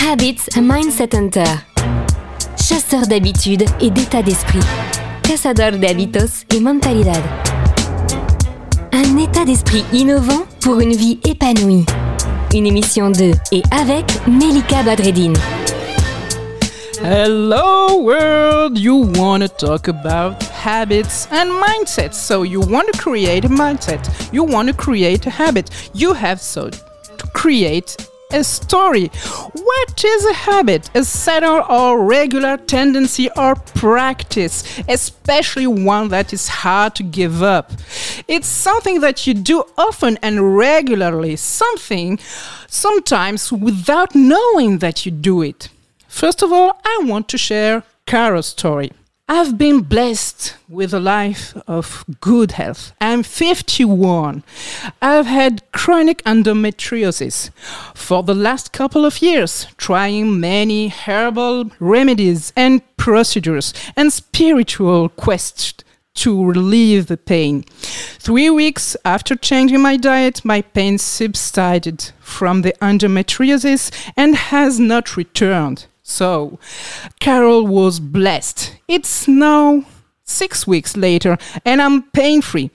Habits Mindset Hunter. Chasseur d'habitudes et d'état d'esprit. Cazador de hábitos et mentalidad. Un état d'esprit innovant pour une vie épanouie. Une émission de et avec Melika Badreddine. Hello, world! You want to talk about habits and mindsets. So, you want to create a mindset, you want to create a habit. You have so to create a story. What is a habit? A settled or regular tendency or practice, especially one that is hard to give up. It's something that you do often and regularly, something sometimes without knowing that you do it. First of all, I want to share Caro's story. I've been blessed with a life of good health. I'm 51. I've had chronic endometriosis for the last couple of years, trying many herbal remedies and procedures and spiritual quests to relieve the pain. Three weeks after changing my diet, my pain subsided from the endometriosis and has not returned. So, Carol was blessed. It's now six weeks later and I'm pain free.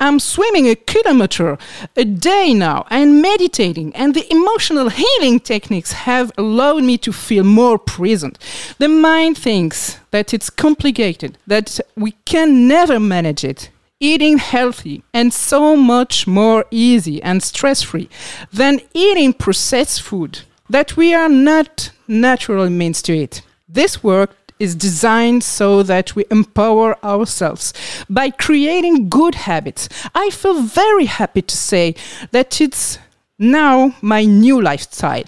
I'm swimming a kilometer a day now and meditating, and the emotional healing techniques have allowed me to feel more present. The mind thinks that it's complicated, that we can never manage it. Eating healthy and so much more easy and stress free than eating processed food that we are not naturally means to it. This work is designed so that we empower ourselves by creating good habits. I feel very happy to say that it's now my new lifestyle.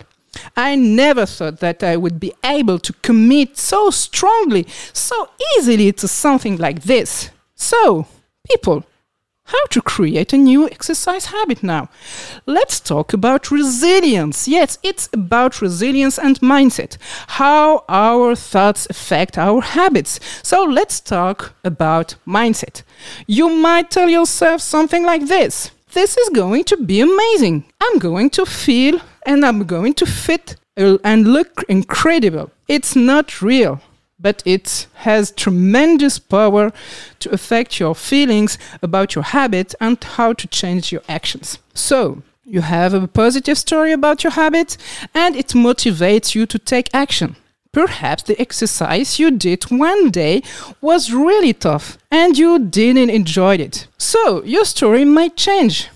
I never thought that I would be able to commit so strongly, so easily to something like this. So, people, how to create a new exercise habit now. Let's talk about resilience. Yes, it's about resilience and mindset, how our thoughts affect our habits. So let's talk about mindset. You might tell yourself something like this This is going to be amazing. I'm going to feel and I'm going to fit and look incredible. It's not real but it has tremendous power to affect your feelings about your habit and how to change your actions. So, you have a positive story about your habit and it motivates you to take action. Perhaps the exercise you did one day was really tough and you didn't enjoy it. So, your story might change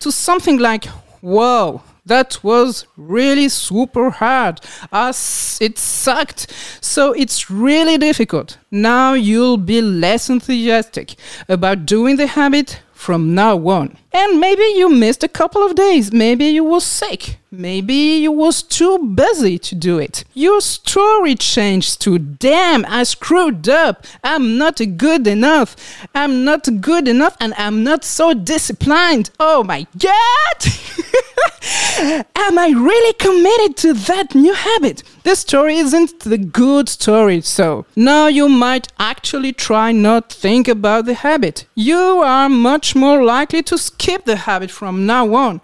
to something like, Whoa, that was really super hard. As it sucked. So it's really difficult. Now you'll be less enthusiastic about doing the habit from now on. And maybe you missed a couple of days. Maybe you were sick. Maybe you was too busy to do it. Your story changed to damn, I screwed up. I'm not good enough. I'm not good enough and I'm not so disciplined. Oh my god! Am I really committed to that new habit? This story isn't the good story, so now you might actually try not think about the habit. You are much more likely to skip the habit from now on.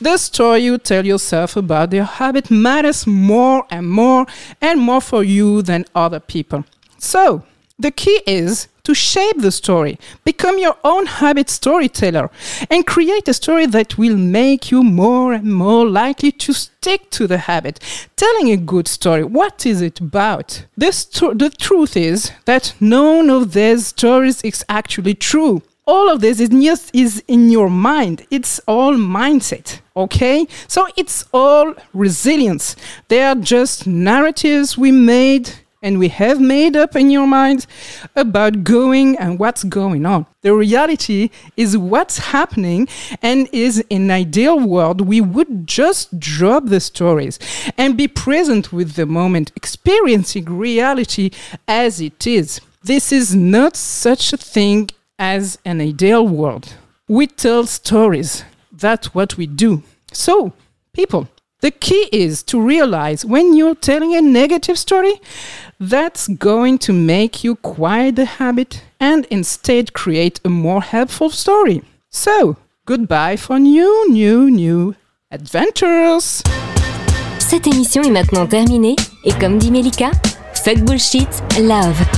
The story you tell yourself about your habit matters more and more and more for you than other people. So, the key is to shape the story, become your own habit storyteller, and create a story that will make you more and more likely to stick to the habit. Telling a good story, what is it about? The, sto- the truth is that none of these stories is actually true. All of this is just is in your mind. It's all mindset, okay? So it's all resilience. They are just narratives we made and we have made up in your mind about going and what's going on. The reality is what's happening and is in an ideal world we would just drop the stories and be present with the moment, experiencing reality as it is. This is not such a thing as an ideal world. We tell stories. That's what we do. So, people, the key is to realize when you're telling a negative story, that's going to make you quiet the habit and instead create a more helpful story. So, goodbye for new, new, new adventures! Cette émission est maintenant terminée et comme dit Melika, fuck bullshit, love.